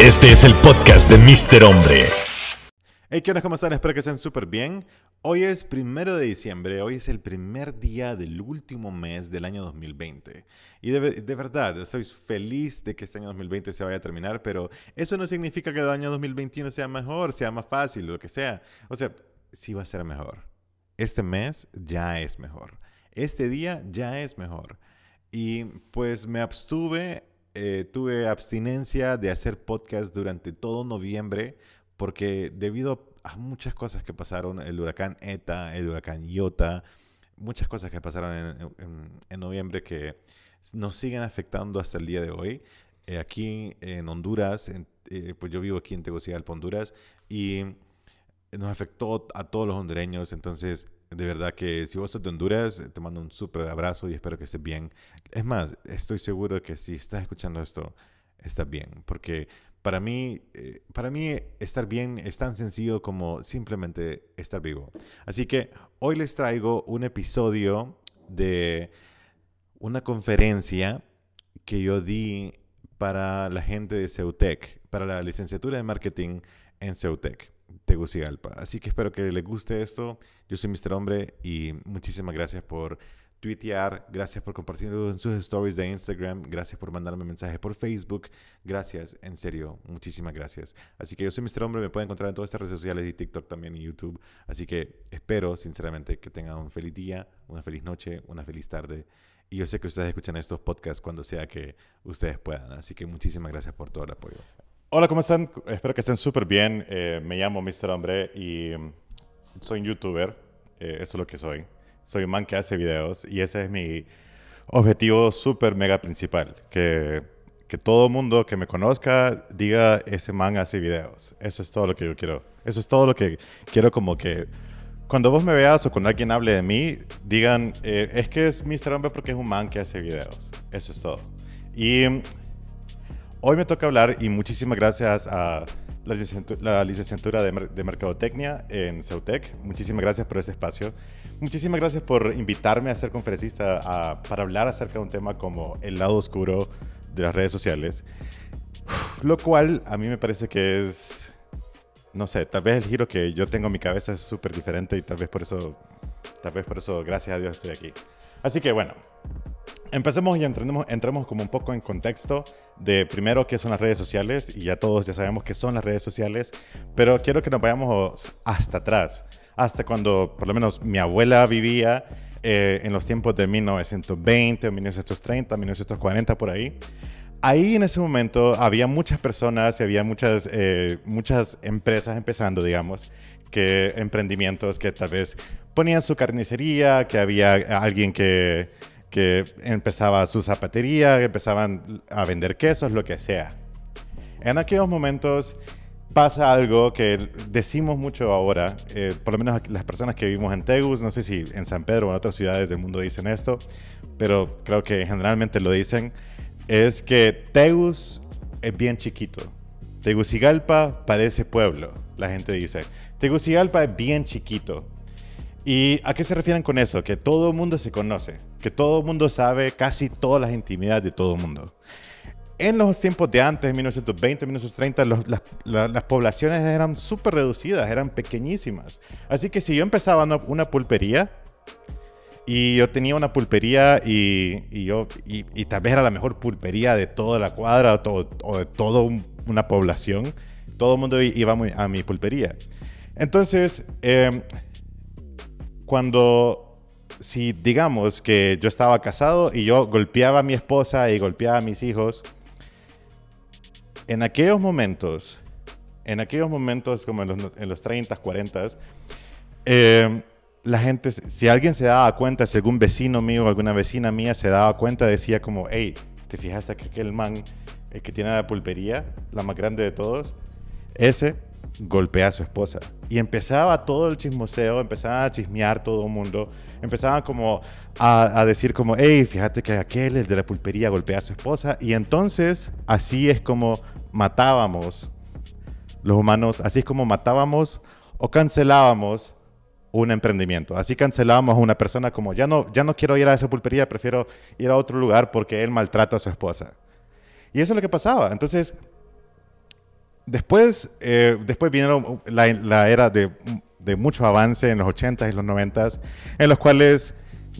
Este es el podcast de Mr. Hombre. Hey, ¿qué onda? ¿Cómo están? Espero que estén súper bien. Hoy es primero de diciembre, hoy es el primer día del último mes del año 2020. Y de, de, verdad, estoy feliz de que este año 2020 se vaya a terminar, pero eso no significa que el año 2021 sea mejor, sea más fácil, lo que sea. O sea, sí va a ser mejor. Este mes ya es mejor. Este día ya es mejor. Y pues me abstuve eh, tuve abstinencia de hacer podcast durante todo noviembre porque debido a muchas cosas que pasaron, el huracán ETA, el huracán Iota, muchas cosas que pasaron en, noviembre que nos siguen afectando hasta el día de hoy. Eh, aquí en Honduras, eh, pues yo vivo aquí en Tegucigalpa, Honduras, y nos afectó a todos los hondureños, entonces de verdad que si vos sos de Honduras, te mando un súper abrazo y espero que estés bien. Es más, estoy seguro que si estás escuchando esto, estás bien. Porque para mí, eh, para mí estar bien es tan sencillo como simplemente estar vivo. Así que hoy les traigo un episodio de una conferencia que yo di para la gente de Ceutec, para la licenciatura de marketing en Ceutec. Tegucigalpa. Así que espero que les guste esto. Yo soy Mr. Hombre y muchísimas gracias por tuitear, gracias por compartirlo en sus stories de Instagram, gracias por mandarme mensajes por Facebook, gracias, en serio, muchísimas gracias. Así que yo soy Mr. Hombre, me pueden encontrar en todas estas redes sociales y TikTok también y YouTube. Así que espero sinceramente que tengan un feliz día, una feliz noche, una feliz tarde. Y yo sé que ustedes escuchan estos podcasts cuando sea que ustedes puedan. Así que muchísimas gracias por todo el apoyo. Hola, ¿cómo están? Espero que estén súper bien. Eh, me llamo Mr. Hombre y mm, soy un youtuber. Eh, eso es lo que soy. Soy un man que hace videos y ese es mi objetivo súper mega principal. Que, que todo mundo que me conozca diga, ese man hace videos. Eso es todo lo que yo quiero. Eso es todo lo que quiero como que... Cuando vos me veas o cuando alguien hable de mí, digan, eh, es que es Mr. Hombre porque es un man que hace videos. Eso es todo. Y Hoy me toca hablar y muchísimas gracias a la licenciatura, de, Mercadotecnia en Ceutec. Muchísimas gracias por ese espacio. Muchísimas gracias por invitarme a ser conferencista para hablar acerca de un tema como el lado oscuro de las redes sociales. Lo cual a mí me parece que es, no sé, tal vez el giro que yo tengo en mi cabeza es súper diferente y tal vez por eso, tal vez por eso, gracias a Dios estoy aquí. Así que bueno, Empecemos y entremos, entremos como un poco en contexto de primero qué son las redes sociales y ya todos ya sabemos qué son las redes sociales, pero quiero que nos vayamos hasta atrás, hasta cuando por lo menos mi abuela vivía eh, en los tiempos de 1920, 1930, 1940 por ahí. Ahí en ese momento había muchas personas y había muchas, eh, muchas empresas empezando, digamos, que emprendimientos que tal vez ponían su carnicería, que había alguien que que empezaba su zapatería, que empezaban a vender quesos, lo que sea. En aquellos momentos pasa algo que decimos mucho ahora, eh, por lo menos las personas que vivimos en Tegus, no sé si en San Pedro o en otras ciudades del mundo dicen esto, pero creo que generalmente lo dicen, es que Tegus es bien chiquito. Tegucigalpa parece pueblo, la gente dice. Tegucigalpa es bien chiquito. ¿Y a qué se refieren con eso? Que todo el mundo se conoce, que todo el mundo sabe casi todas las intimidades de todo el mundo. En los tiempos de antes, 1920, 1930, las, las, poblaciones eran súper reducidas, eran pequeñísimas. Así que si yo empezaba una, pulpería, y yo tenía una pulpería y, y yo, y, tal vez era la mejor pulpería de toda la cuadra o, de toda una población, todo el mundo iba a mi pulpería. Entonces, eh, cuando, si digamos que yo estaba casado y yo golpeaba a mi esposa y golpeaba a mis hijos, en aquellos momentos, en aquellos momentos como en los, 30, 40, eh, la gente, si alguien se daba cuenta, si algún vecino mío o alguna vecina mía se daba cuenta, decía como, hey, ¿te fijaste que aquel man el que tiene la pulpería, la más grande de todos, ese golpea a su esposa. Y empezaba todo el chismoseo, empezaba a chismear todo el mundo, empezaban como a, decir como, hey, fíjate que aquel, el de la pulpería, golpea a su esposa. Y entonces así es como matábamos los humanos, así es como matábamos o cancelábamos un emprendimiento. Así cancelábamos a una persona como, ya no, ya no quiero ir a esa pulpería, prefiero ir a otro lugar porque él maltrata a su esposa. Y eso es lo que pasaba. Entonces, después, eh, después vinieron la, era de, de, mucho avance en los 80s y los 90s, en los cuales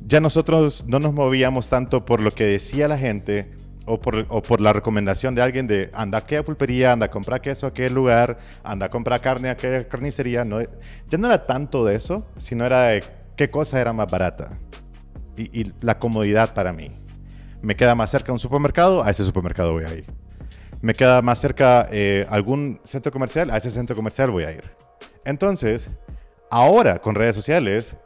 ya nosotros no nos movíamos tanto por lo que decía la gente o por, la recomendación de alguien de anda a qué pulpería, anda a comprar queso a qué lugar, anda a comprar carne a qué carnicería. No, ya no era tanto de eso, sino era de qué cosa era más barata y, y la comodidad para mí. Me queda más cerca un supermercado, a ese supermercado voy a ir. Me queda más cerca eh, algún centro comercial, a ese centro comercial voy a ir. Entonces, ahora con redes sociales,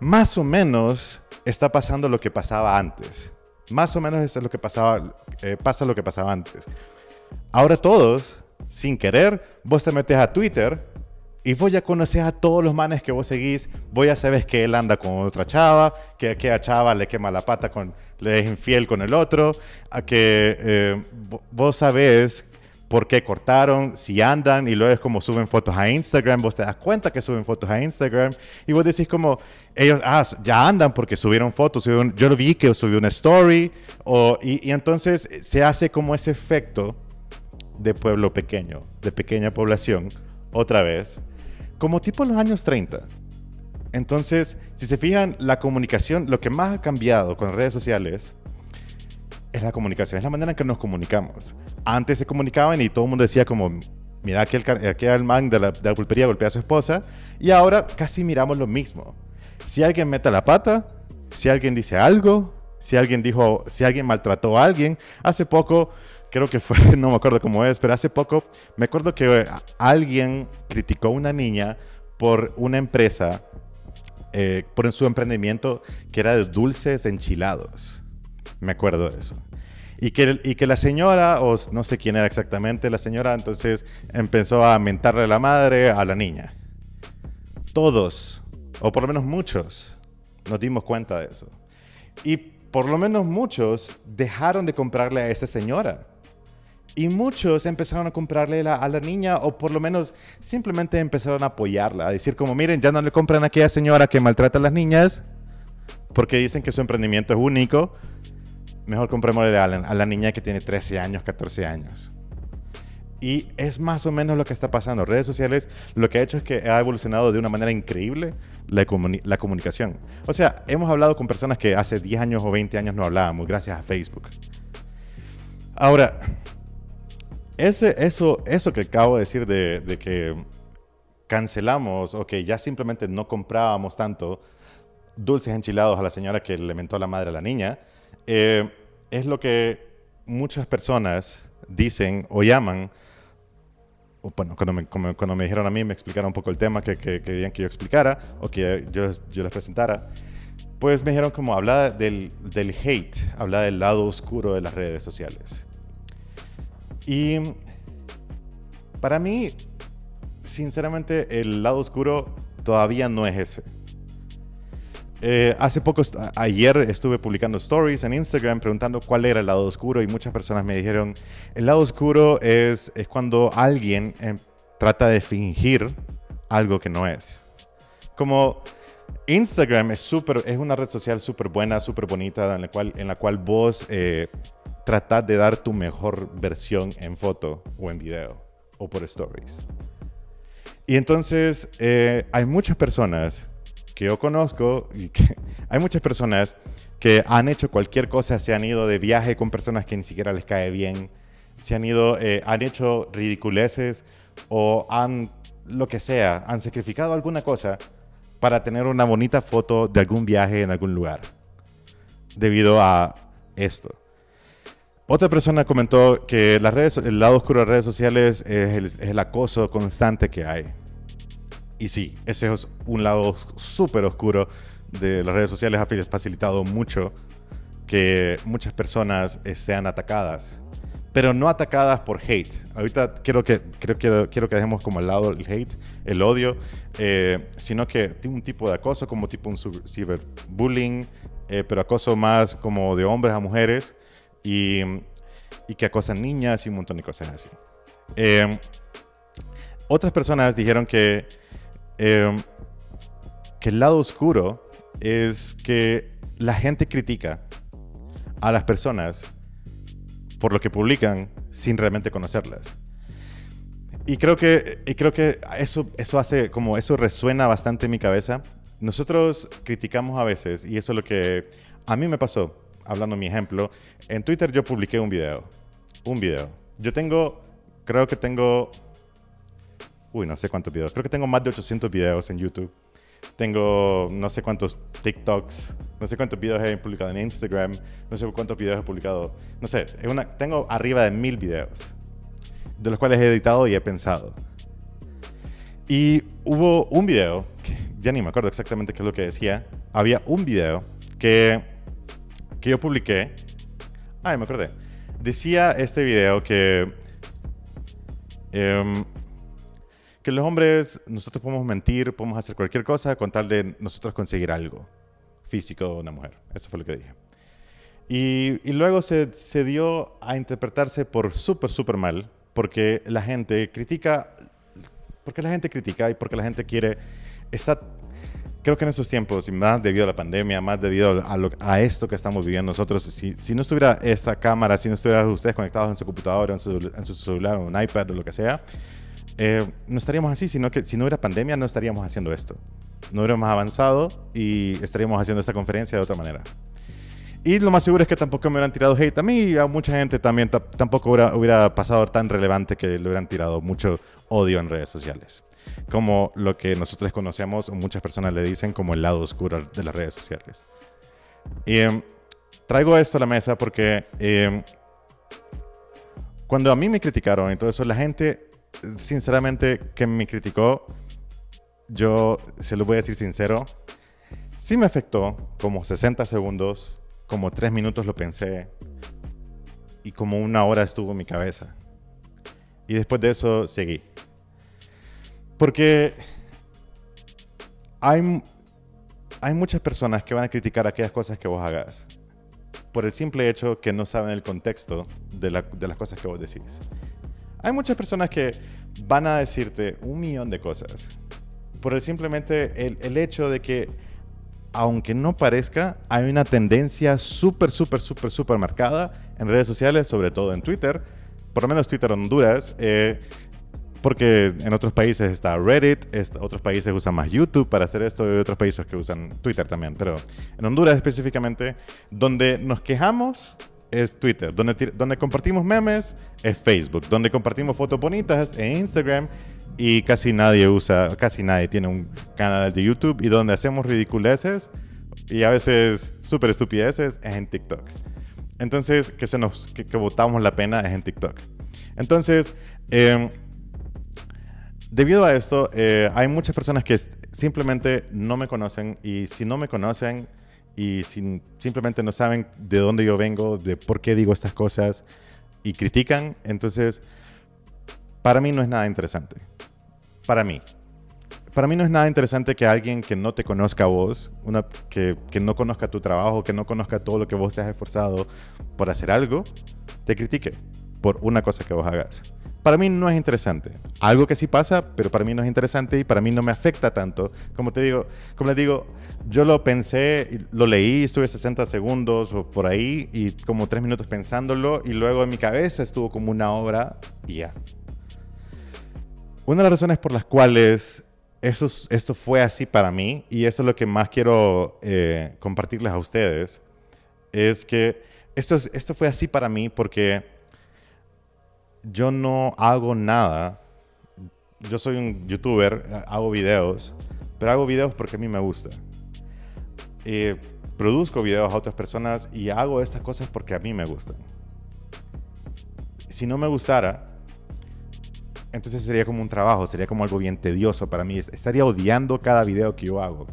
más o menos está pasando lo que pasaba antes. Más o menos es lo que pasaba, eh, pasa lo que pasaba antes. Ahora todos, sin querer, vos te metes a Twitter y vos ya conoces a todos los manes que vos seguís, vos ya sabes que él anda con otra chava, que aquella chava le quema la pata con, le es infiel con el otro, a que eh, vos sabés por qué cortaron, si andan, y luego es como suben fotos a Instagram, vos te das cuenta que suben fotos a Instagram, y vos decís como, ellos, ah, ya andan porque subieron fotos, yo lo vi que subió una story, o, y, y entonces se hace como ese efecto de pueblo pequeño, de pequeña población, otra vez, como tipo en los años 30. Entonces, si se fijan, la comunicación, lo que más ha cambiado con redes sociales es la comunicación, es la manera en que nos comunicamos. Antes se comunicaban y todo el mundo decía como, mira que el, man de la, de la pulpería golpea a su esposa, y ahora casi miramos lo mismo. Si alguien mete la pata, si alguien dice algo, si alguien dijo, si alguien maltrató a alguien, hace poco, creo que fue, no me acuerdo cómo es, pero hace poco me acuerdo que eh, alguien criticó a una niña por una empresa, eh, por su emprendimiento que era de dulces enchilados. Me acuerdo de eso. Y que, y que la señora, o no sé quién era exactamente la señora, entonces empezó a mentarle la madre a la niña. Todos, o por lo menos muchos, nos dimos cuenta de eso. Y por lo menos muchos dejaron de comprarle a esta señora. Y muchos empezaron a comprarle a la niña o por lo menos simplemente empezaron a apoyarla, a decir como, miren, ya no le compran a aquella señora que maltrata a las niñas porque dicen que su emprendimiento es único mejor comprémosle a la, niña que tiene 13 años, 14 años. Y es más o menos lo que está pasando. Redes sociales lo que ha hecho es que ha evolucionado de una manera increíble la, la, comunicación. O sea, hemos hablado con personas que hace 10 años o 20 años no hablábamos gracias a Facebook. Ahora, ese, eso, eso que acabo de decir de, de que cancelamos o que ya simplemente no comprábamos tanto dulces enchilados a la señora que le mentó la madre a la niña, eh, es lo que muchas personas dicen o llaman, bueno, cuando me, cuando me dijeron a mí, me explicaron un poco el tema que, querían que yo explicara o que yo, yo les presentara, pues me dijeron como habla del, del hate, habla del lado oscuro de las redes sociales. Y para mí, sinceramente, el lado oscuro todavía no es ese. Eh, hace poco, ayer estuve publicando stories en Instagram preguntando cuál era el lado oscuro y muchas personas me dijeron, el lado oscuro es, cuando alguien eh, trata de fingir algo que no es. Como Instagram es, super, es una red social súper buena, súper bonita, en la cual, en la cual vos eh, tratás de dar tu mejor versión en foto o en video o por stories. Y entonces eh, hay muchas personas que yo conozco, y que hay muchas personas que han hecho cualquier cosa, se han ido de viaje con personas que ni siquiera les cae bien, se han ido, eh, han hecho ridiculeces o han, lo que sea, han sacrificado alguna cosa para tener una bonita foto de algún viaje en algún lugar, debido a esto. Otra persona comentó que las redes, el lado oscuro de las redes sociales es el, es el acoso constante que hay. Y sí, ese es un lado súper oscuro de las redes sociales. Ha facilitado mucho que muchas personas eh, sean atacadas, pero no atacadas por hate. Ahorita quiero que, quiero, quiero que dejemos como al lado el hate, el odio, eh, sino que un tipo de acoso como tipo un cyberbullying, eh, pero acoso más como de hombres a mujeres y, que acosan niñas y un montón de cosas así. otras personas dijeron que Em, que el lado oscuro es que la gente critica a las personas por lo que publican sin realmente conocerlas. y creo que, y creo que eso, eso hace, como eso resuena bastante en mi cabeza. Nosotros criticamos a veces, y eso es lo que a mí me pasó, hablando de mi ejemplo. En Twitter yo publiqué un video. Un video. Yo tengo, creo que tengo, uy, no sé cuántos videos. Creo que tengo más de 800 videos en YouTube. Tengo no sé cuántos TikToks, no sé cuántos videos he publicado en Instagram, no sé cuántos videos he publicado, no sé, tengo arriba de mil videos de los cuales he editado y he pensado. Y hubo un video, que ya ni me acuerdo exactamente qué es lo que decía, había un video que, que yo publiqué, ay, me acordé, decía este video que, em, que los hombres, nosotros podemos mentir, podemos hacer cualquier cosa con tal de nosotros conseguir algo físico o una mujer. Eso fue lo que dije. Y, y luego se, se, dio a interpretarse por súper, súper mal porque la gente critica, porque la gente critica y porque la gente quiere, está, creo que en estos tiempos, más debido a la pandemia, más debido a, a esto que estamos viviendo nosotros, si, si, no estuviera esta cámara, si no estuvieran ustedes conectados en su computadora, en su, en su celular, o un iPad o lo que sea, eh, no estaríamos así, sino que si no hubiera pandemia no estaríamos haciendo esto. No hubiéramos avanzado y estaríamos haciendo esta conferencia de otra manera. Y lo más seguro es que tampoco me hubieran tirado hate a mí y a mucha gente también tampoco hubiera, hubiera, pasado tan relevante que le hubieran tirado mucho odio en redes sociales. Como lo que nosotros conocemos, muchas personas le dicen como el lado oscuro de las redes sociales. Y em, traigo esto a la mesa porque em, cuando a mí me criticaron y todo eso, la gente, sinceramente, que me criticó, yo se lo voy a decir sincero, sí me afectó como 60 segundos como tres minutos lo pensé y como una hora estuvo en mi cabeza. Y después de eso seguí. Porque hay, hay muchas personas que van a criticar aquellas cosas que vos hagas por el simple hecho que no saben el contexto de, las cosas que vos decís. Hay muchas personas que van a decirte un millón de cosas por el simplemente el, el hecho de que aunque no parezca, hay una tendencia súper, súper, súper, súper marcada en redes sociales, sobre todo en Twitter, por lo menos Twitter Honduras, eh, porque en otros países está Reddit, otros países usan más YouTube para hacer esto y otros países que usan Twitter también, pero en Honduras específicamente, donde nos quejamos es Twitter, donde, donde compartimos memes es Facebook, donde compartimos fotos bonitas es Instagram. Y casi nadie usa, casi nadie tiene un canal de YouTube. Y donde hacemos ridiculeces y a veces súper estupideces es en TikTok. Entonces, que, se nos, que, votamos la pena es en TikTok. Entonces, em, debido a esto, eh, hay muchas personas que simplemente no me conocen y si no me conocen y simplemente no saben de dónde yo vengo, de por qué digo estas cosas y critican, entonces para mí no es nada interesante para mí. Para mí no es nada interesante que alguien que no te conozca a vos, una, que, que no conozca tu trabajo, que no conozca todo lo que vos te has esforzado por hacer algo, te critique por una cosa que vos hagas. Para mí no es interesante. Algo que sí pasa, pero para mí no es interesante y para mí no me afecta tanto. Como te digo, como les digo, yo lo pensé, lo leí, estuve 60 segundos o por ahí y como 3 minutos pensándolo y luego en mi cabeza estuvo como una hora y ya. Una de las razones por las cuales eso, esto fue así para mí, y eso es lo que más quiero eh, compartirles a ustedes, es que esto, esto fue así para mí porque yo no hago nada. Yo soy un youtuber, hago videos, pero hago videos porque a mí me gusta. Eh, produzco videos a otras personas y hago estas cosas porque a mí me gustan. Si no me gustara, entonces sería como un trabajo, sería como algo bien tedioso para mí. Estaría odiando cada video que yo hago.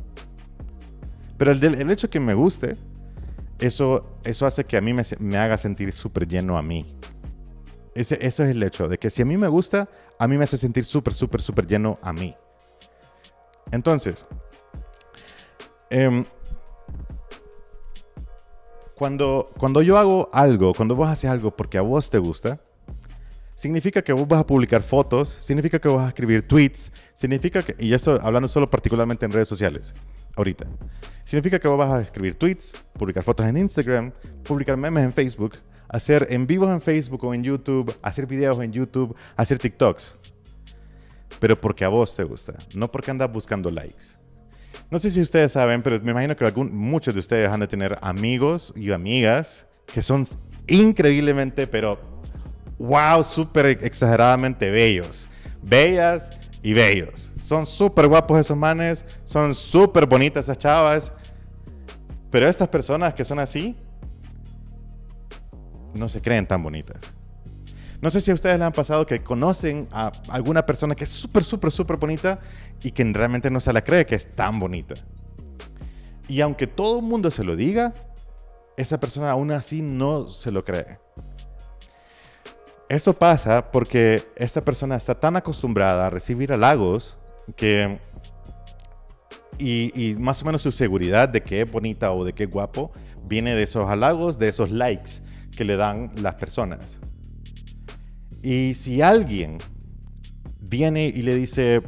Pero el, el hecho que me guste, eso, eso hace que a mí me, me haga sentir súper lleno a mí. Eso es el hecho, de que si a mí me gusta, a mí me hace sentir súper, súper, súper lleno a mí. Entonces, eh, cuando, cuando yo hago algo, cuando vos haces algo porque a vos te gusta, significa que vos vas a publicar fotos, significa que vas a escribir tweets, significa que, y esto hablando solo particularmente en redes sociales, ahorita, significa que vos vas a escribir tweets, publicar fotos en Instagram, publicar memes en Facebook, hacer en vivos en Facebook o en YouTube, hacer videos en YouTube, hacer TikToks. pero porque a vos te gusta, no porque andas buscando likes. No sé si ustedes saben, pero me imagino que algún, muchos de ustedes han de tener amigos y amigas que son increíblemente, pero wow, súper exageradamente bellos. Bellas y bellos. Son súper guapos esos manes, son súper bonitas esas chavas. Pero estas personas que son así, no se creen tan bonitas. No sé si a ustedes les han pasado que conocen a alguna persona que es súper, súper, súper bonita y que realmente no se la cree que es tan bonita. Y aunque todo el mundo se lo diga, esa persona aún así no se lo cree. Esto pasa porque esta persona está tan acostumbrada a recibir halagos que y, más o menos su seguridad de que es bonita o de que es guapo viene de esos halagos, de esos likes que le dan las personas. Y si alguien viene y le dice,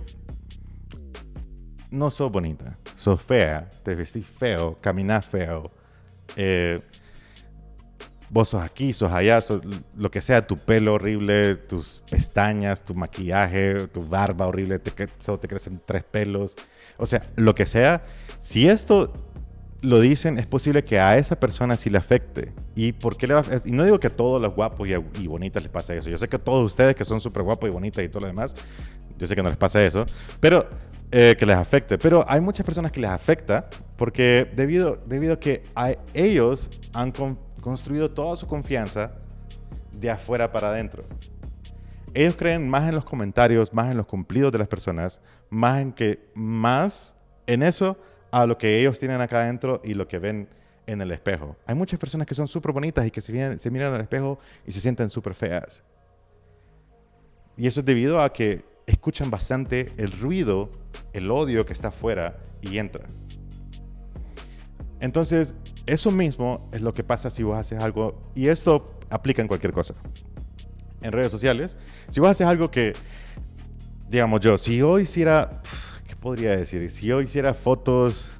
no sos bonita, sos fea, te vestís feo, caminás feo, eh, vos sos aquí, sos allá, lo que sea, tu pelo horrible, tus pestañas, tu maquillaje, tu barba horrible, te, solo te crecen tres pelos, o sea, lo que sea, si esto lo dicen, es posible que a esa persona sí le afecte. ¿Y por qué Y no digo que a todos los guapos y, bonitas les pasa eso. Yo sé que a todos ustedes que son súper guapos y bonitas y todo lo demás, yo sé que no les pasa eso, pero eh, que les afecte. Pero hay muchas personas que les afecta porque debido, debido a que ellos han construido toda su confianza de afuera para adentro. Ellos creen más en los comentarios, más en los cumplidos de las personas, más en que más en eso a lo que ellos tienen acá adentro y lo que ven en el espejo. Hay muchas personas que son súper bonitas y que se, se miran al espejo y se sienten súper feas. Y eso es debido a que escuchan bastante el ruido, el odio que está afuera y entra. Entonces, eso mismo es lo que pasa si vos haces algo, y esto aplica en cualquier cosa. En redes sociales, si vos haces algo que, digamos yo, si yo hiciera podría decir? Si yo hiciera fotos,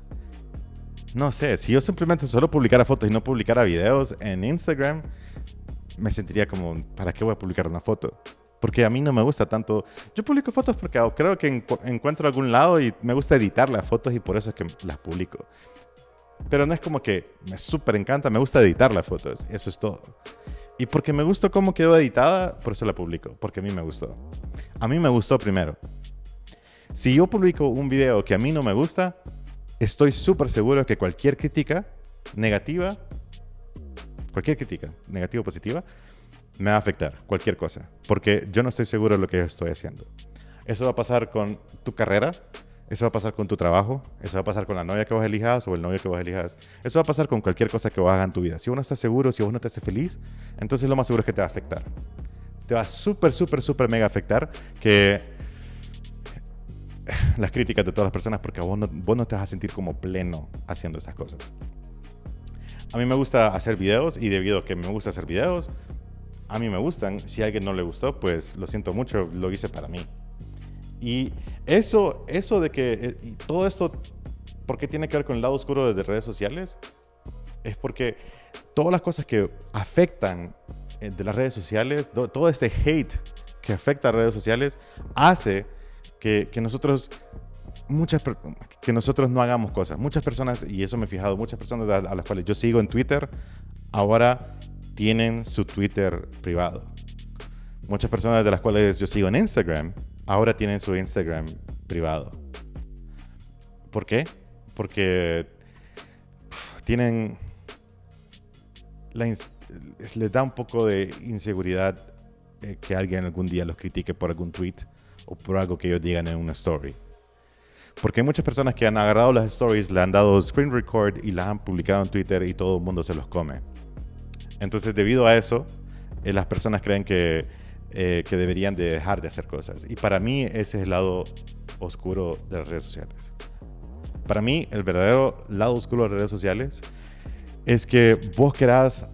no sé, si yo simplemente solo publicara fotos y no publicara videos en Instagram, me sentiría como, ¿para qué voy a publicar una foto? Porque a mí no me gusta tanto. Yo publico fotos porque creo que encuentro algún lado y me gusta editar las fotos y por eso es que las publico. Pero no es como que me súper encanta, me gusta editar las fotos, eso es todo. Y porque me gustó cómo quedó editada, por eso la publico, porque a mí me gustó. A mí me gustó primero. Si yo publico un video que a mí no me gusta, estoy súper seguro que cualquier crítica negativa, cualquier crítica, negativa o positiva, me va a afectar, cualquier cosa, porque yo no estoy seguro de lo que estoy haciendo. Eso va a pasar con tu carrera, eso va a pasar con tu trabajo, eso va a pasar con la novia que vos elijas o el novio que vos elijas, eso va a pasar con cualquier cosa que vos hagas en tu vida. Si vos no estás seguro, si vos no te haces feliz, entonces lo más seguro es que te va a afectar. Te va súper, súper, súper mega afectar que las críticas de todas las personas porque vos no, vos no te vas a sentir como pleno haciendo esas cosas. A mí me gusta hacer videos y debido a que me gusta hacer videos, a mí me gustan. Si a alguien no le gustó, pues lo siento mucho, lo hice para mí. Y eso, eso de que eh, y todo esto, ¿por qué tiene que ver con el lado oscuro de redes sociales? Es porque todas las cosas que afectan eh, de las redes sociales, todo este hate que afecta a redes sociales, hace que, nosotros muchas que nosotros no hagamos cosas. Muchas personas, y eso me he fijado, muchas personas a, las cuales yo sigo en Twitter, ahora tienen su Twitter privado. Muchas personas de las cuales yo sigo en Instagram, ahora tienen su Instagram privado. ¿Por qué? Porque tienen... les da un poco de inseguridad eh, que alguien algún día los critique por algún tweet o por algo que ellos digan en una story. Porque hay muchas personas que han agarrado las stories, le han dado screen record y las han publicado en Twitter y todo el mundo se los come. Entonces, debido a eso, eh, las personas creen que, eh, que deberían de dejar de hacer cosas. Y para mí ese es el lado oscuro de las redes sociales. Para mí, el verdadero lado oscuro de las redes sociales es que vos querás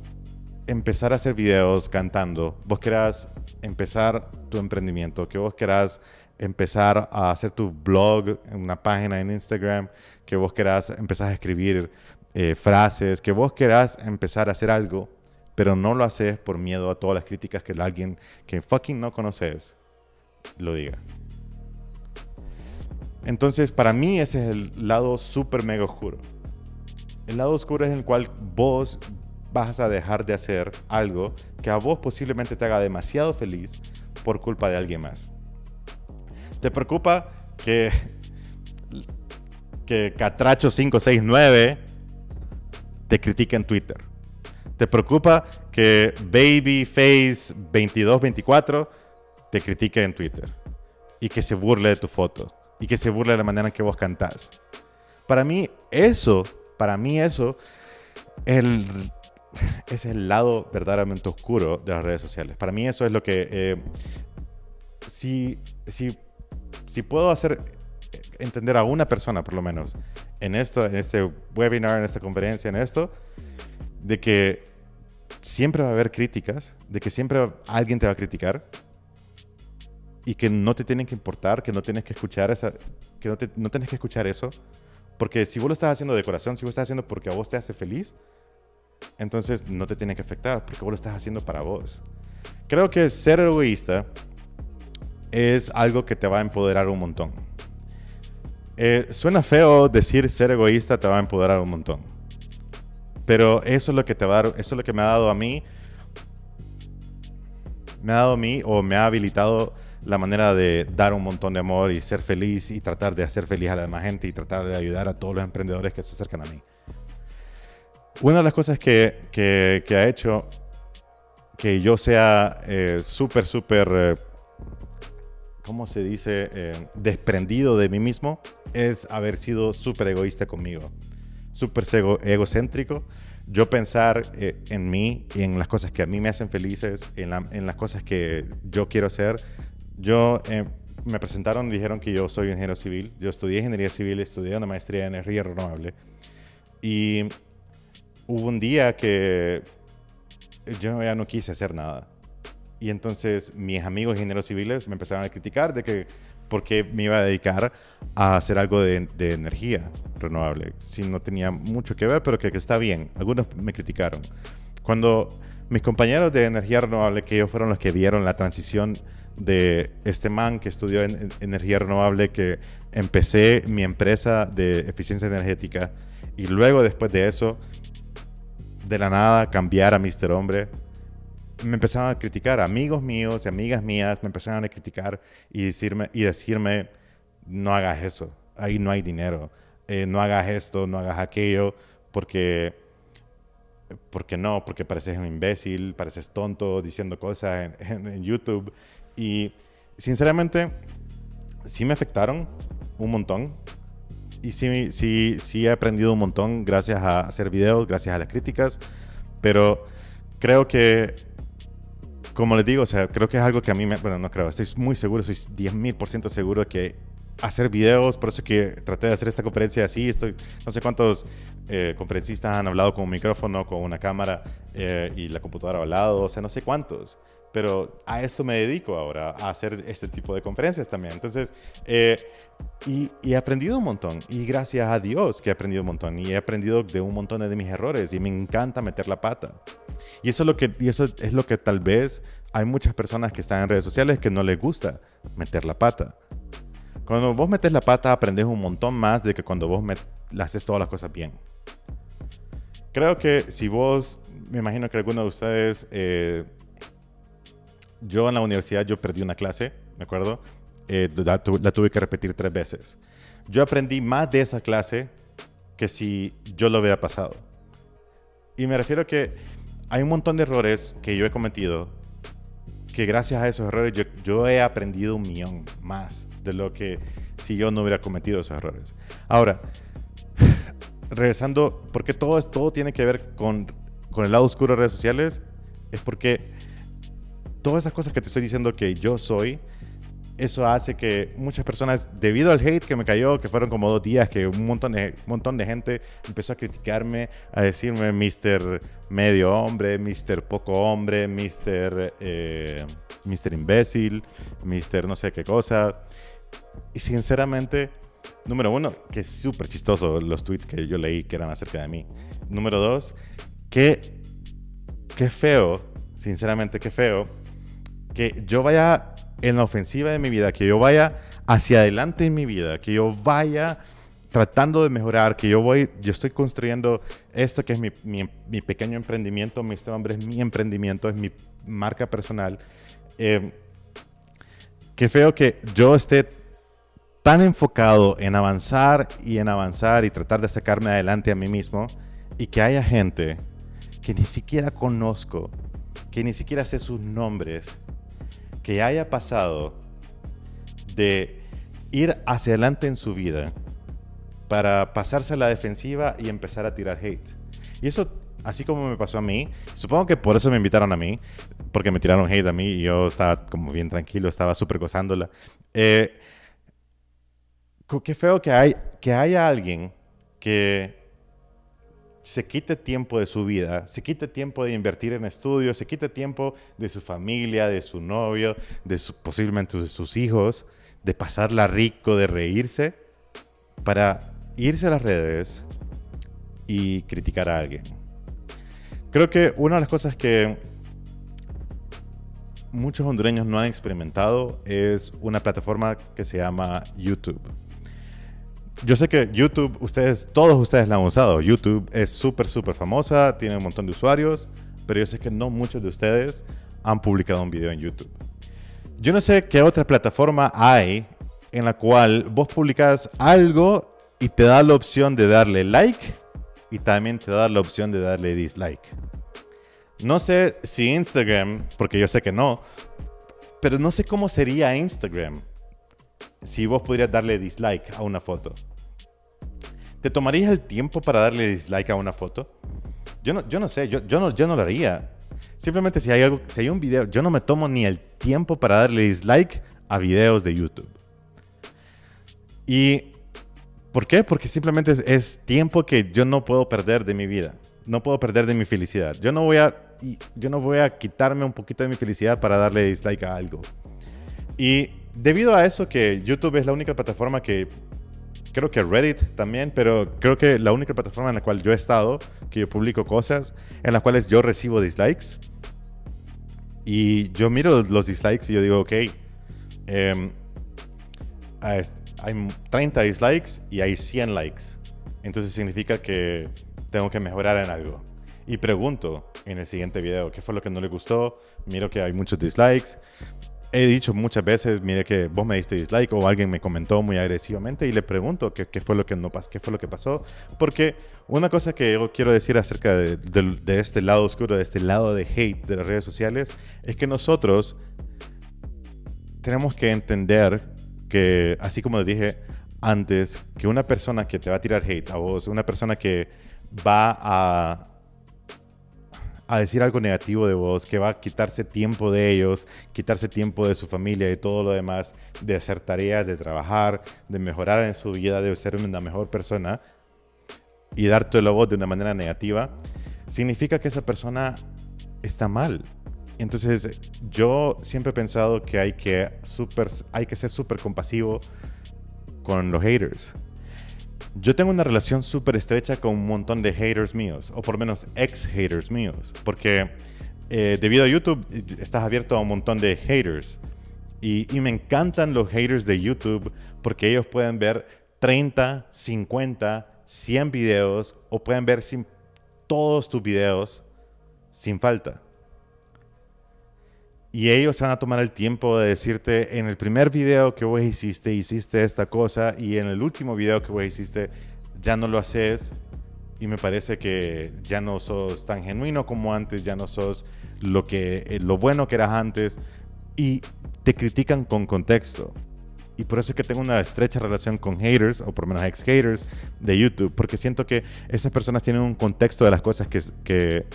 empezar a hacer videos cantando, vos querás empezar tu emprendimiento, que vos querás empezar a hacer tu blog, una página en Instagram, que vos querás empezar a escribir eh, frases, que vos querás empezar a hacer algo, pero no lo haces por miedo a todas las críticas que alguien que fucking no conoces lo diga. Entonces, para mí ese es el lado súper mega oscuro. El lado oscuro es el cual vos vas a dejar de hacer algo que a vos posiblemente te haga demasiado feliz por culpa de alguien más. ¿Te preocupa que, que Catracho 569 te critique en Twitter? ¿Te preocupa que Babyface 2224 te critique en Twitter? Y que se burle de tu foto. Y que se burle de la manera en que vos cantás. Para mí eso, para mí eso, el, es el lado verdaderamente oscuro de las redes sociales. Para mí eso es lo que... Eh, si, si, si puedo hacer entender a una persona, por lo menos, en esto, en este webinar, en esta conferencia, en esto, de que siempre va a haber críticas, de que siempre alguien te va a criticar y que no te tienen que importar, que no tienes que escuchar esa, que no, no tienes que escuchar eso, porque si vos lo estás haciendo de corazón, si vos lo estás haciendo porque a vos te hace feliz, entonces no te tiene que afectar, porque vos lo estás haciendo para vos. Creo que ser egoísta es algo que te va a empoderar un montón. Eh, suena feo decir ser egoísta te va a empoderar un montón. Pero eso es lo que te va a dar, eso es lo que me ha dado a mí. Me ha dado a mí o me ha habilitado la manera de dar un montón de amor y ser feliz y tratar de hacer feliz a la demás gente y tratar de ayudar a todos los emprendedores que se acercan a mí. Una de las cosas que, que, ha hecho que yo sea eh, súper, súper, eh, ¿cómo se dice? Eh, desprendido de mí mismo es haber sido súper egoísta conmigo, súper egocéntrico. Yo pensar en mí y en las cosas que a mí me hacen felices, en, en las cosas que yo quiero hacer. Yo me presentaron y dijeron que yo soy ingeniero civil. Yo estudié ingeniería civil, estudié una maestría en energía renovable. Y hubo un día que yo ya no quise hacer nada. Y entonces mis amigos ingenieros civiles me empezaron a criticar de que por qué me iba a dedicar a hacer algo de, energía renovable, si no tenía mucho que ver, pero que, está bien. Algunos me criticaron. Cuando mis compañeros de energía renovable, que ellos fueron los que vieron la transición de este man que estudió en energía renovable, que empecé mi empresa de eficiencia energética y luego después de eso de la nada cambiar a Mr. Hombre, me empezaron a criticar. Amigos míos y amigas mías me empezaron a criticar y decirme, y decirme no hagas eso, ahí no hay dinero, eh, no hagas esto, no hagas aquello, porque, porque no, porque pareces un imbécil, pareces tonto diciendo cosas en, YouTube. Y sinceramente, sí me afectaron un montón y sí, sí, sí he aprendido un montón gracias a hacer videos, gracias a las críticas, pero creo que, como les digo, o sea, creo que es algo que a mí me, bueno, no creo, estoy muy seguro, soy 10.000% seguro que hacer videos, por eso que traté de hacer esta conferencia así, estoy, no sé cuántos eh, conferencistas han hablado con un micrófono, con una cámara eh, y la computadora al lado, o sea, no sé cuántos pero a eso me dedico ahora, a hacer este tipo de conferencias también. Entonces, eh, y, he aprendido un montón, y gracias a Dios que he aprendido un montón, y he aprendido de un montón de mis errores, y me encanta meter la pata. Y eso es lo que, y eso es lo que tal vez hay muchas personas que están en redes sociales que no les gusta meter la pata. Cuando vos metes la pata, aprendes un montón más de que cuando vos haces todas las cosas bien. Creo que si vos, me imagino que alguno de ustedes eh, yo en la universidad yo perdí una clase, ¿me acuerdo? Eh, la, tuve que repetir tres veces. Yo aprendí más de esa clase que si yo lo hubiera pasado. Y me refiero a que hay un montón de errores que yo he cometido que gracias a esos errores yo, yo he aprendido un millón más de lo que si yo no hubiera cometido esos errores. Ahora, regresando, porque todo, todo tiene que ver con, con el lado oscuro de redes sociales, es porque todas esas cosas que te estoy diciendo que yo soy, eso hace que muchas personas, debido al hate que me cayó, que fueron como dos días, que un montón de, un montón de gente empezó a criticarme, a decirme Mr. Medio Hombre, Mr. Poco Hombre, Mr. Eh, Mr. Imbécil, Mr. no sé qué cosa. Y sinceramente, número uno, que es súper chistoso los tweets que yo leí que eran acerca de mí. Número dos, que, qué feo, sinceramente qué feo que yo vaya en la ofensiva de mi vida, que yo vaya hacia adelante en mi vida, que yo vaya tratando de mejorar, que yo voy, yo estoy construyendo esto que es mi, mi, pequeño emprendimiento, mi este hombre es mi emprendimiento, es mi marca personal. Eh, qué feo que yo esté tan enfocado en avanzar y en avanzar y tratar de sacarme adelante a mí mismo y que haya gente que ni siquiera conozco, que ni siquiera sé sus nombres, que haya pasado de ir hacia adelante en su vida para pasarse a la defensiva y empezar a tirar hate. Y eso, así como me pasó a mí, supongo que por eso me invitaron a mí, porque me tiraron hate a mí y yo estaba como bien tranquilo, estaba súper gozándola. Eh, qué feo que, hay, que haya alguien que se quite tiempo de su vida, se quite tiempo de invertir en estudios, se quite tiempo de su familia, de su novio, de posiblemente de sus hijos, de pasarla rico, de reírse, para irse a las redes y criticar a alguien. Creo que una de las cosas que muchos hondureños no han experimentado es una plataforma que se llama YouTube. Yo sé que YouTube, ustedes, todos ustedes la han usado. YouTube es súper, súper famosa, tiene un montón de usuarios, pero yo sé que no muchos de ustedes han publicado un video en YouTube. Yo no sé qué otra plataforma hay en la cual vos publicas algo y te da la opción de darle like y también te da la opción de darle dislike. No sé si Instagram, porque yo sé que no, pero no sé cómo sería Instagram si vos pudieras darle dislike a una foto. ¿Te tomarías el tiempo para darle dislike a una foto? Yo no, yo no sé, yo, yo, no, yo no lo haría. Simplemente si hay, algo, si hay un video, yo no me tomo ni el tiempo para darle dislike a videos de YouTube. Y ¿Por qué? Porque simplemente es, tiempo que yo no puedo perder de mi vida. No puedo perder de mi felicidad. Yo no voy a, yo no voy a quitarme un poquito de mi felicidad para darle dislike a algo. Y debido a eso que YouTube es la única plataforma que creo que Reddit también, pero creo que la única plataforma en la cual yo he estado, que yo publico cosas, en las cuales yo recibo dislikes. Y yo miro los dislikes y yo digo, ok, eh, hay 30 dislikes y hay 100 likes. Entonces significa que tengo que mejorar en algo. Y pregunto en el siguiente video qué fue lo que no le gustó. Miro que hay muchos dislikes. He dicho muchas veces, mire que vos me diste dislike o alguien me comentó muy agresivamente y le pregunto qué, fue lo que no qué fue lo que pasó. Porque una cosa que yo quiero decir acerca de, este lado oscuro, de este lado de hate de las redes sociales, es que nosotros tenemos que entender que, así como dije antes, que una persona que te va a tirar hate a vos, una persona que va a, a decir algo negativo de vos, que va a quitarse tiempo de ellos, quitarse tiempo de su familia y todo lo demás, de hacer tareas, de trabajar, de mejorar en su vida, de ser una mejor persona y darte la voz de una manera negativa, significa que esa persona está mal. Entonces, yo siempre he pensado que hay que, super, hay que ser súper compasivo con los haters. Yo tengo una relación súper estrecha con un montón de haters míos, o por lo menos ex haters míos, porque eh, debido a YouTube estás abierto a un montón de haters. Y, y, me encantan los haters de YouTube porque ellos pueden ver 30, 50, 100 videos o pueden ver todos tus videos sin falta. Y ellos van a tomar el tiempo de decirte, en el primer video que vos hiciste, hiciste esta cosa, y en el último video que vos hiciste, ya no lo haces, y me parece que ya no sos tan genuino como antes, ya no sos lo, que, eh, lo bueno que eras antes, y te critican con contexto. Y por eso es que tengo una estrecha relación con haters, o por lo menos ex-haters de YouTube, porque siento que esas personas tienen un contexto de las cosas que, que,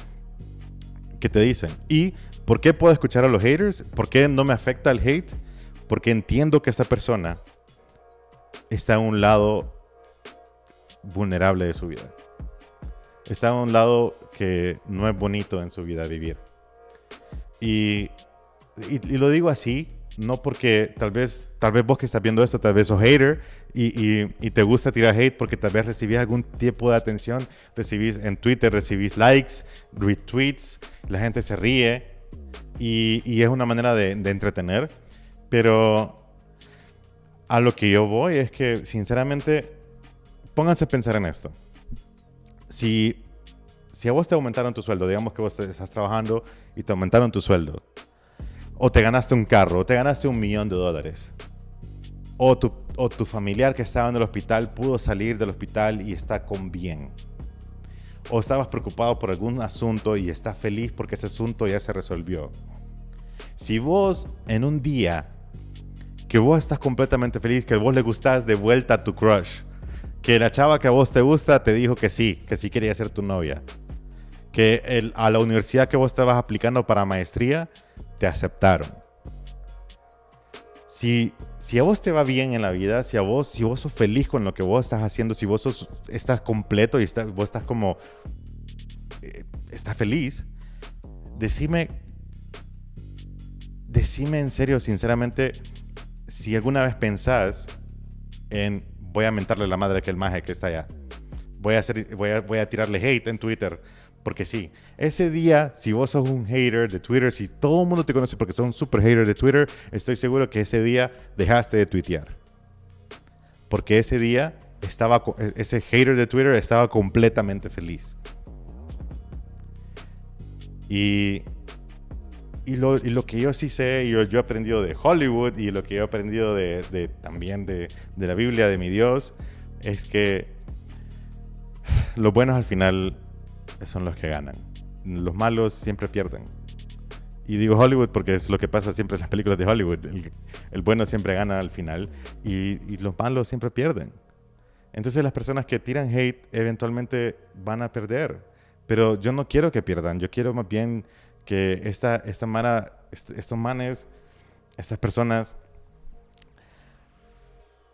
que te dicen. Y ¿Por qué puedo escuchar a los haters? ¿Por qué no me afecta el hate? Porque entiendo que esta persona está en un lado vulnerable de su vida. Está en un lado que no es bonito en su vida vivir. Y, y, lo digo así, no porque tal vez, tal vez vos que estás viendo esto, tal vez sos hater y, y, te gusta tirar hate porque tal vez recibís algún tipo de atención, recibís en Twitter, recibís likes, retweets, la gente se ríe y, es una manera de, entretener, pero a lo que yo voy es que, sinceramente, pónganse a pensar en esto. Si, si a vos te aumentaron tu sueldo, digamos que vos estás trabajando y te aumentaron tu sueldo, o te ganaste un carro, o te ganaste un millón de dólares, o tu, o tu familiar que estaba en el hospital pudo salir del hospital y está con bien, o estabas preocupado por algún asunto y estás feliz porque ese asunto ya se resolvió. Si vos en un día que vos estás completamente feliz, que vos le gustás de vuelta a tu crush, que la chava que a vos te gusta te dijo que sí, que sí quería ser tu novia, que a la universidad que vos estabas aplicando para maestría te aceptaron. Si, si a vos te va bien en la vida, si a vos, si vos sos feliz con lo que vos estás haciendo, si vos sos, estás completo y estás, vos estás como, eh, estás feliz, decime, decime en serio, sinceramente, si alguna vez pensás en voy a mentarle la madre a aquel maje que está allá. Voy a, hacer, voy, a, voy a tirarle hate en Twitter. Porque sí, ese día, si vos sos un hater de Twitter, si todo el mundo te conoce porque sos un super hater de Twitter, estoy seguro que ese día dejaste de tuitear. Porque ese día estaba, ese hater de Twitter estaba completamente feliz. Y y lo, lo, que yo sí sé, yo, yo, he aprendido de Hollywood y lo que yo he aprendido de, también de, de, la Biblia de mi Dios, es que los buenos al final son los que ganan. Los malos siempre pierden. Y digo Hollywood porque es lo que pasa siempre en las películas de Hollywood. El, bueno siempre gana al final y, y los malos siempre pierden. Entonces las personas que tiran hate eventualmente van a perder. Pero yo no quiero que pierdan, yo quiero más bien que esta, esta mara, estos manes, estas personas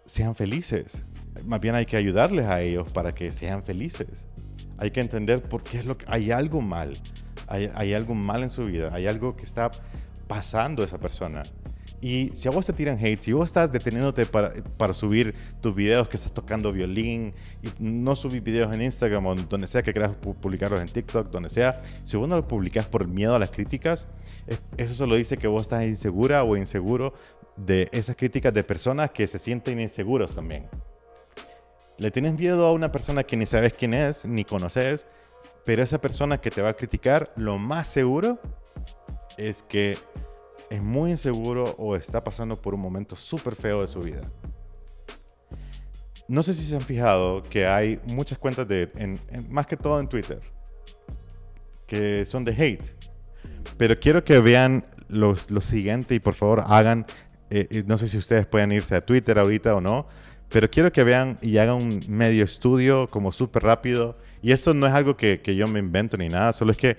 sean felices. Más bien hay que ayudarles a ellos para que sean felices. Hay que entender por qué es lo que hay algo mal. Hay, algo mal en su vida. Hay algo que está pasando a esa persona. Y si a vos te tiran hate, si vos estás deteniéndote para, para subir tus videos que estás tocando violín y no subir videos en Instagram o donde sea que quieras publicarlos en TikTok, donde sea, si vos no los publicas por miedo a las críticas, eso solo dice que vos estás insegura o inseguro de esas críticas de personas que se sienten inseguros también. Le tienes miedo a una persona que ni sabes quién es, ni conoces, pero esa persona que te va a criticar, lo más seguro es que es muy inseguro o está pasando por un momento súper feo de su vida. No sé si se han fijado que hay muchas cuentas de, más que todo en Twitter, que son de hate. Pero quiero que vean lo, siguiente y por favor hagan, eh, no sé si ustedes pueden irse a Twitter ahorita o no, pero quiero que vean y hagan un medio estudio como súper rápido. Y esto no es algo que, yo me invento ni nada, solo es que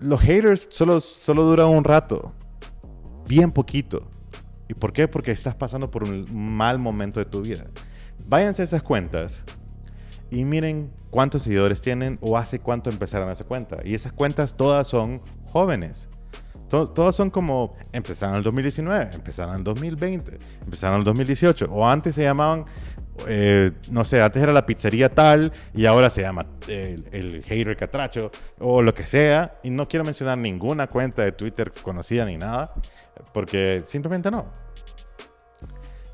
los haters solo, solo duran un rato bien poquito. ¿Y por qué? Porque estás pasando por un mal momento de tu vida. Váyanse a esas cuentas y miren cuántos seguidores tienen o hace cuánto empezaron esa cuenta. Y esas cuentas todas son jóvenes. Todas son como empezaron en el 2019, empezaron en el 2020, empezaron en el 2018. O antes se llamaban, eh, no sé, antes era la pizzería tal y ahora se llama el, el hater catracho o lo que sea. Y no quiero mencionar ninguna cuenta de Twitter conocida ni nada porque simplemente no.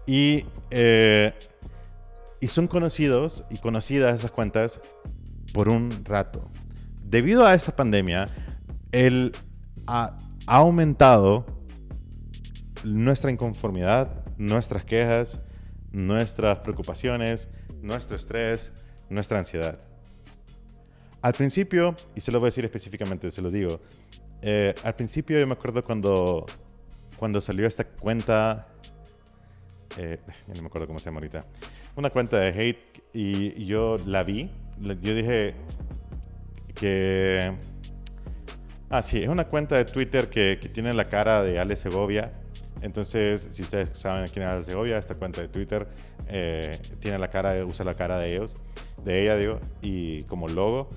Y, eh, y son conocidos y conocidas esas cuentas por un rato. Debido a esta pandemia, él ha, ha aumentado nuestra inconformidad, nuestras quejas, nuestras preocupaciones, nuestro estrés, nuestra ansiedad. Al principio, y se lo voy a decir específicamente, se lo digo, eh, al principio yo me acuerdo cuando cuando salió esta cuenta, eh, no me acuerdo cómo se llama ahorita, una cuenta de hate y, yo la vi, yo dije que... Ah, sí, es una cuenta de Twitter que, tiene la cara de Ale Segovia. Entonces, si ustedes saben quién es Ale Segovia, esta cuenta de Twitter eh, tiene la cara, usa la cara de ellos, de ella, digo, y como logo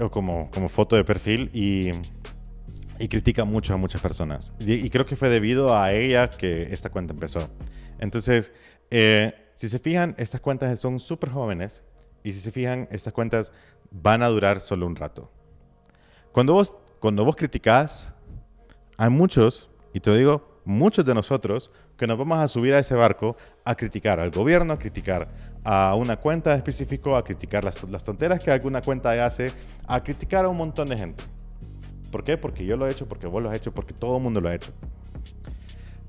o como, como foto de perfil. Y y critica mucho a muchas personas. Y, creo que fue debido a ella que esta cuenta empezó. Entonces, eh, si se fijan, estas cuentas son súper jóvenes y si se fijan, estas cuentas van a durar solo un rato. Cuando vos, cuando vos criticás, hay muchos, y te digo, muchos de nosotros, que nos vamos a subir a ese barco a criticar al gobierno, a criticar a una cuenta específica, a criticar las, las tonteras que alguna cuenta hace, a criticar a un montón de gente. ¿Por qué? Porque yo lo he hecho, porque vos lo has hecho, porque todo el mundo lo ha hecho.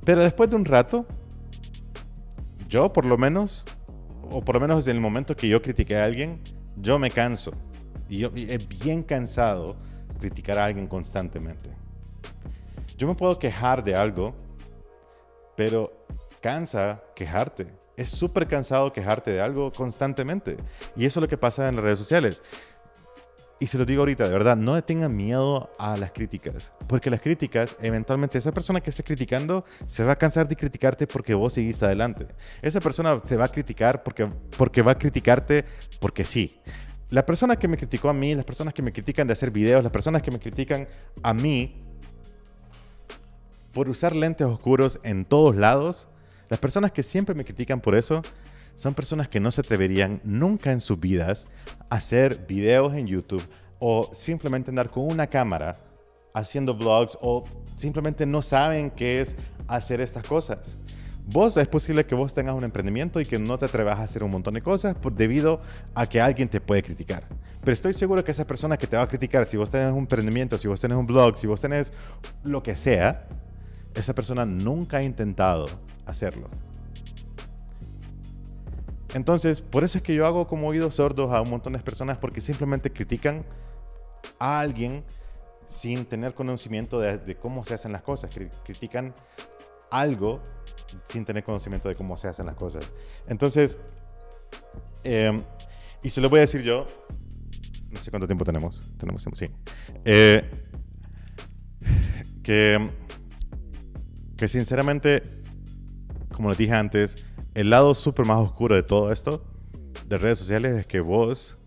Pero después de un rato, yo por lo menos, o por lo menos en el momento que yo critiqué a alguien, yo me canso. Y yo es bien cansado criticar a alguien constantemente. Yo me puedo quejar de algo, pero cansa quejarte. Es súper cansado quejarte de algo constantemente. Y eso es lo que pasa en las redes sociales. Y se lo digo ahorita, de verdad, no le tengan miedo a las críticas. Porque las críticas, eventualmente, esa persona que esté criticando se va a cansar de criticarte porque vos seguiste adelante. Esa persona se va a criticar porque, porque va a criticarte porque sí. La persona que me criticó a mí, las personas que me critican de hacer videos, las personas que me critican a mí por usar lentes oscuros en todos lados, las personas que siempre me critican por eso, son personas que no se atreverían nunca en sus vidas a hacer videos en YouTube o simplemente andar con una cámara haciendo vlogs o simplemente no saben qué es hacer estas cosas. Vos es posible que vos tengas un emprendimiento y que no te atrevas a hacer un montón de cosas debido a que alguien te puede criticar. Pero estoy seguro que esa persona que te va a criticar, si vos tenés un emprendimiento, si vos tenés un blog, si vos tenés lo que sea, esa persona nunca ha intentado hacerlo. Entonces, por eso es que yo hago como oídos sordos a un montón de personas porque simplemente critican a alguien sin tener conocimiento de, cómo se hacen las cosas. Critican algo sin tener conocimiento de cómo se hacen las cosas. Entonces, em, y se lo voy a decir yo, no sé cuánto tiempo tenemos, tenemos tiempo, sí. Eh, que, que sinceramente, como les dije antes, el lado súper más oscuro de todo esto, de redes sociales, es que vos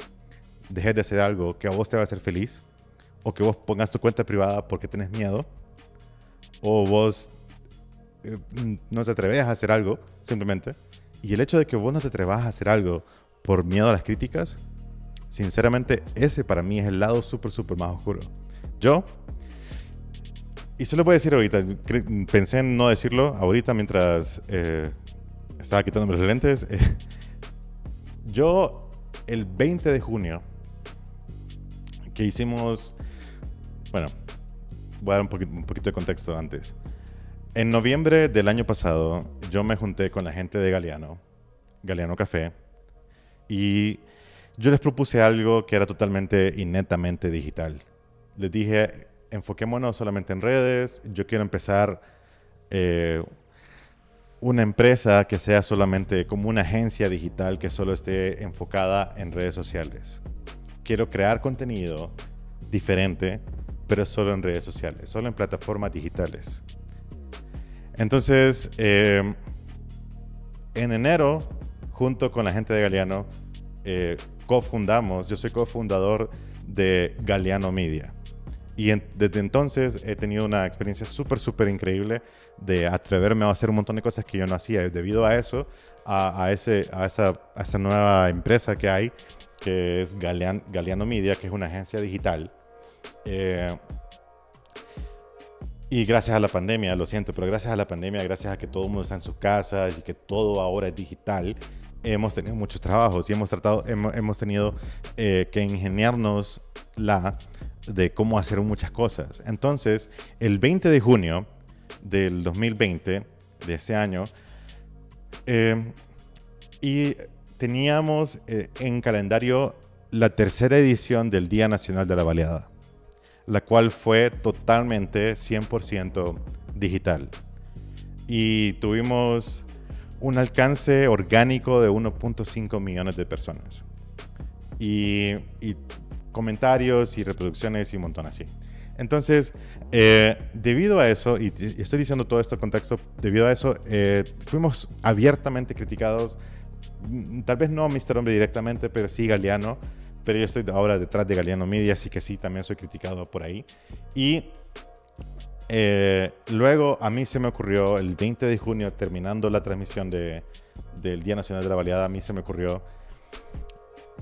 dejes de hacer algo que a vos te va a hacer feliz, o que vos pongas tu cuenta privada porque tenés miedo, o vos eh, no te atreves a hacer algo, simplemente. Y el hecho de que vos no te atrevas a hacer algo por miedo a las críticas, sinceramente, ese para mí es el lado súper, súper más oscuro. Yo, y se lo voy a decir ahorita, pensé en no decirlo ahorita mientras eh, estaba quitándome los lentes. Eh, yo, el 20 de junio, que hicimos, bueno, voy a dar un poquito de contexto antes. En noviembre del año pasado, yo me junté con la gente de Galeano, Galeano Café, y yo les propuse algo que era totalmente y netamente digital. Les dije, enfoquémonos solamente en redes, yo quiero empezar eh, una empresa que sea solamente como una agencia digital que solo esté enfocada en redes sociales. Quiero crear contenido diferente, pero solo en redes sociales, solo en plataformas digitales. Entonces, eh, en enero, junto con la gente de Galeano, eh, cofundamos, yo soy cofundador de Galeano Media. Y desde entonces he tenido una experiencia súper, súper increíble de atreverme a hacer un montón de cosas que yo no hacía. Debido a eso, a, ese, a, esa, a esa, nueva empresa que hay, que es Galeano Media, que es una agencia digital. Eh, y gracias a la pandemia, lo siento, pero gracias a la pandemia, gracias a que todo el mundo está en sus casas y que todo ahora es digital, hemos tenido muchos trabajos y hemos tratado, hemos, hemos tenido eh, que ingeniarnos la de cómo hacer muchas cosas. Entonces, el 20 de junio del 2020, de ese año, eh, y teníamos eh, en calendario la tercera edición del Día Nacional de la Baleada, la cual fue totalmente 100% digital. Y tuvimos un alcance orgánico de 1.5 millones de personas. Y, y comentarios y reproducciones y un montón así. Entonces, eh, debido a eso, y, estoy diciendo todo esto en contexto, debido a eso, eh, fuimos abiertamente criticados, mm, tal vez no Mr. Hombre directamente, pero sí Galeano, pero yo estoy ahora detrás de Galeano Media, así que sí, también soy criticado por ahí. Y eh, luego a mí se me ocurrió, el 20 de junio, terminando la transmisión de, del Día Nacional de la Baleada, a mí se me ocurrió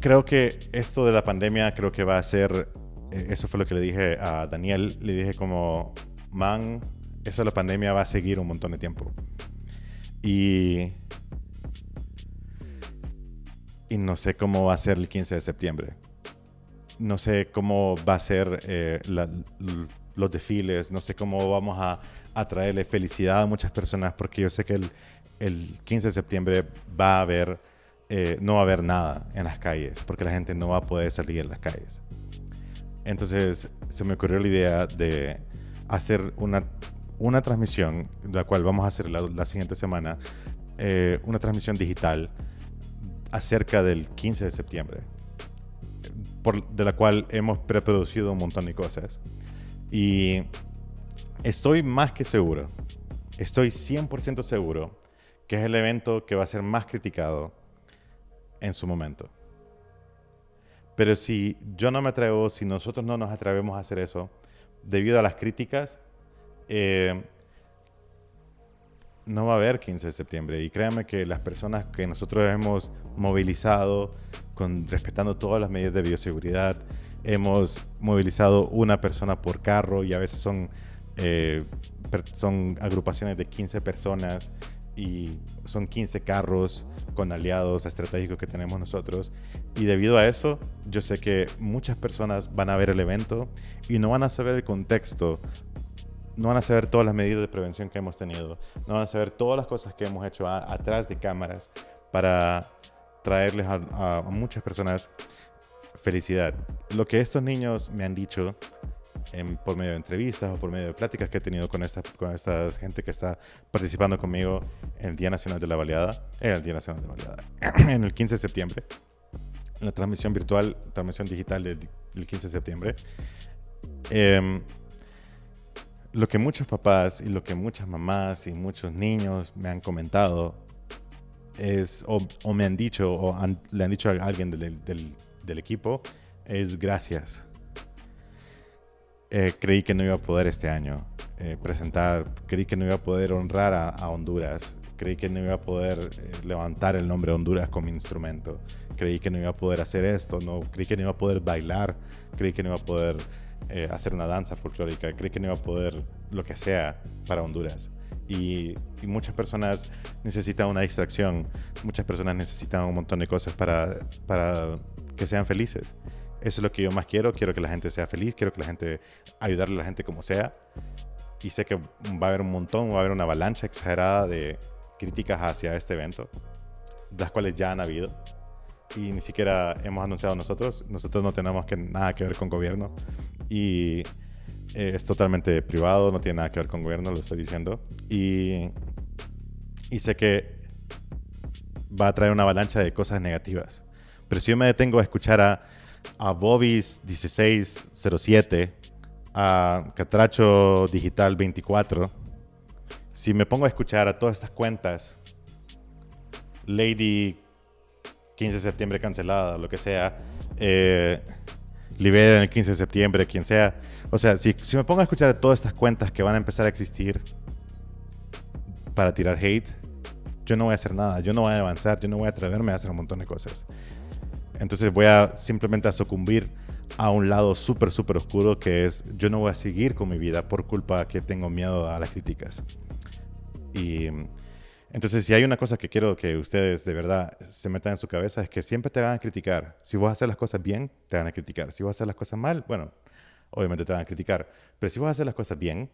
creo que esto de la pandemia creo que va a ser, eh, eso fue lo que le dije a Daniel, le dije como, man, Eso la pandemia va a seguir un montón de tiempo. Y, no sé cómo va a ser el 15 de septiembre. No sé cómo va a ser eh, los desfiles, no sé cómo vamos a, a, traerle felicidad a muchas personas, porque yo sé que el, el 15 de septiembre va a haber, eh, no va a haber nada en las calles, porque la gente no va a poder salir en las calles. Entonces se me ocurrió la idea de hacer una, una transmisión, la cual vamos a hacer la, siguiente semana, eh, una transmisión digital acerca del 15 de septiembre, de la cual hemos preproducido un montón de cosas. Y estoy más que seguro, estoy 100% seguro que es el evento que va a ser más criticado en su momento. Pero si yo no me atrevo, si nosotros no nos atrevemos a hacer eso, debido a las críticas, eh, no va a haber 15 de septiembre. Y créanme que las personas que nosotros hemos movilizado, con, respetando todas las medidas de bioseguridad, hemos movilizado una persona por carro y a veces son, eh, son agrupaciones de 15 personas y son 15 carros con aliados estratégicos que tenemos nosotros. Y debido a eso, yo sé que muchas personas van a ver el evento y no van a saber el contexto, no van a saber todas las medidas de prevención que hemos tenido, no van a saber todas las cosas que hemos hecho atrás de cámaras para traerles a, muchas personas felicidad. Lo que estos niños me han dicho por medio de entrevistas o por medio de pláticas que he tenido con esta, con esta gente que está participando conmigo en el Día Nacional de la Baleada, en el Día Nacional de la Baleada, en el 15 de septiembre, en la transmisión virtual, transmisión digital del, 15 de septiembre. Em, lo que muchos papás y lo que muchas mamás y muchos niños me han comentado es, o, me han dicho, o le han dicho a alguien del, equipo, es gracias. Eh, creí que no iba a poder este año eh, presentar, creí que no iba a poder honrar a, Honduras, creí que no iba a poder eh, levantar el nombre de Honduras como instrumento, creí que no iba a poder hacer esto, no, creí que no iba a poder bailar, creí que no iba a poder hacer una danza folclórica, creí que no iba a poder lo que sea para Honduras. Y, y, muchas personas necesitan una distracción, muchas personas necesitan un montón de cosas para, para que sean felices. Eso es lo que yo más quiero. Quiero que la gente sea feliz. Quiero que la gente, ayudarle a la gente como sea. Y sé que va a haber un montón, va a haber una avalancha exagerada de críticas hacia este evento, las cuales ya han habido. Y ni siquiera hemos anunciado nosotros. Nosotros no tenemos que, nada que ver con gobierno. Y eh, es totalmente privado, no tiene nada que ver con gobierno, lo estoy diciendo. Y, y sé que va a traer una avalancha de cosas negativas. Pero si yo me detengo a escuchar a a Bobby's 1607, a Catracho Digital 24, si me pongo a escuchar a todas estas cuentas, Lady 15 de septiembre cancelada, lo que sea, eh, Libera en el 15 de septiembre, quien sea. O sea, si, si me pongo a escuchar todas estas cuentas que van a empezar a existir para tirar hate, yo no voy a hacer nada, yo no voy a avanzar, yo no voy a atreverme a hacer un montón de cosas. Entonces voy a simplemente a sucumbir a un lado súper, súper oscuro que es yo no voy a seguir con mi vida por culpa que tengo miedo a las críticas. Y entonces si hay una cosa que quiero que ustedes de verdad se metan en su cabeza es que siempre te van a criticar. Si vos haces las cosas bien, te van a criticar. Si vos haces las cosas mal, bueno, obviamente te van a criticar. Pero si vos haces las cosas bien,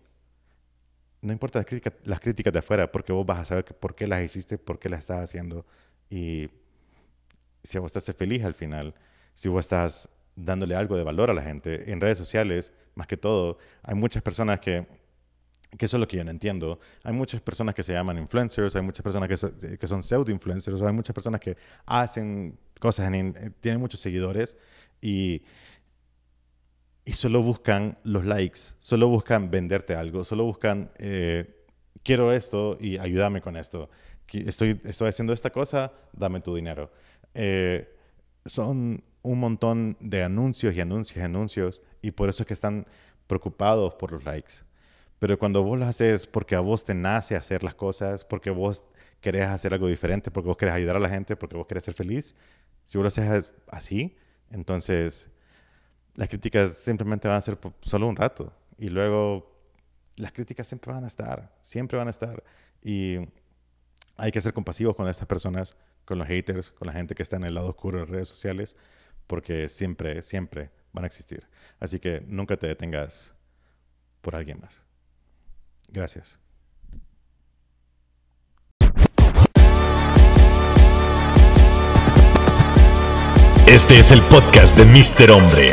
no importa las críticas, las críticas de afuera, porque vos vas a saber por qué las hiciste, por qué las estás haciendo y si vos estás feliz al final, si vos estás dándole algo de valor a la gente, en redes sociales, más que todo, hay muchas personas que, que eso es lo que yo no entiendo, hay muchas personas que se llaman influencers, hay muchas personas que, que son pseudo-influencers, hay muchas personas que hacen cosas, en, tienen muchos seguidores y, y solo buscan los likes, solo buscan venderte algo, solo buscan, eh, quiero esto y ayúdame con esto. Estoy, estoy haciendo esta cosa, dame tu dinero. Eh, son un montón de anuncios y anuncios y anuncios y por eso es que están preocupados por los likes. Pero cuando vos lo haces porque a vos te nace hacer las cosas, porque vos querés hacer algo diferente, porque vos querés ayudar a la gente, porque vos querés ser feliz, si vos lo haces así, entonces las críticas simplemente van a ser solo un rato y luego las críticas siempre van a estar, siempre van a estar. Y hay que ser compasivos con estas personas, con los haters, con la gente que está en el lado oscuro de las redes sociales, porque siempre, siempre van a existir. Así que nunca te detengas por alguien más. Gracias. Este es el podcast de Mr. Hombre.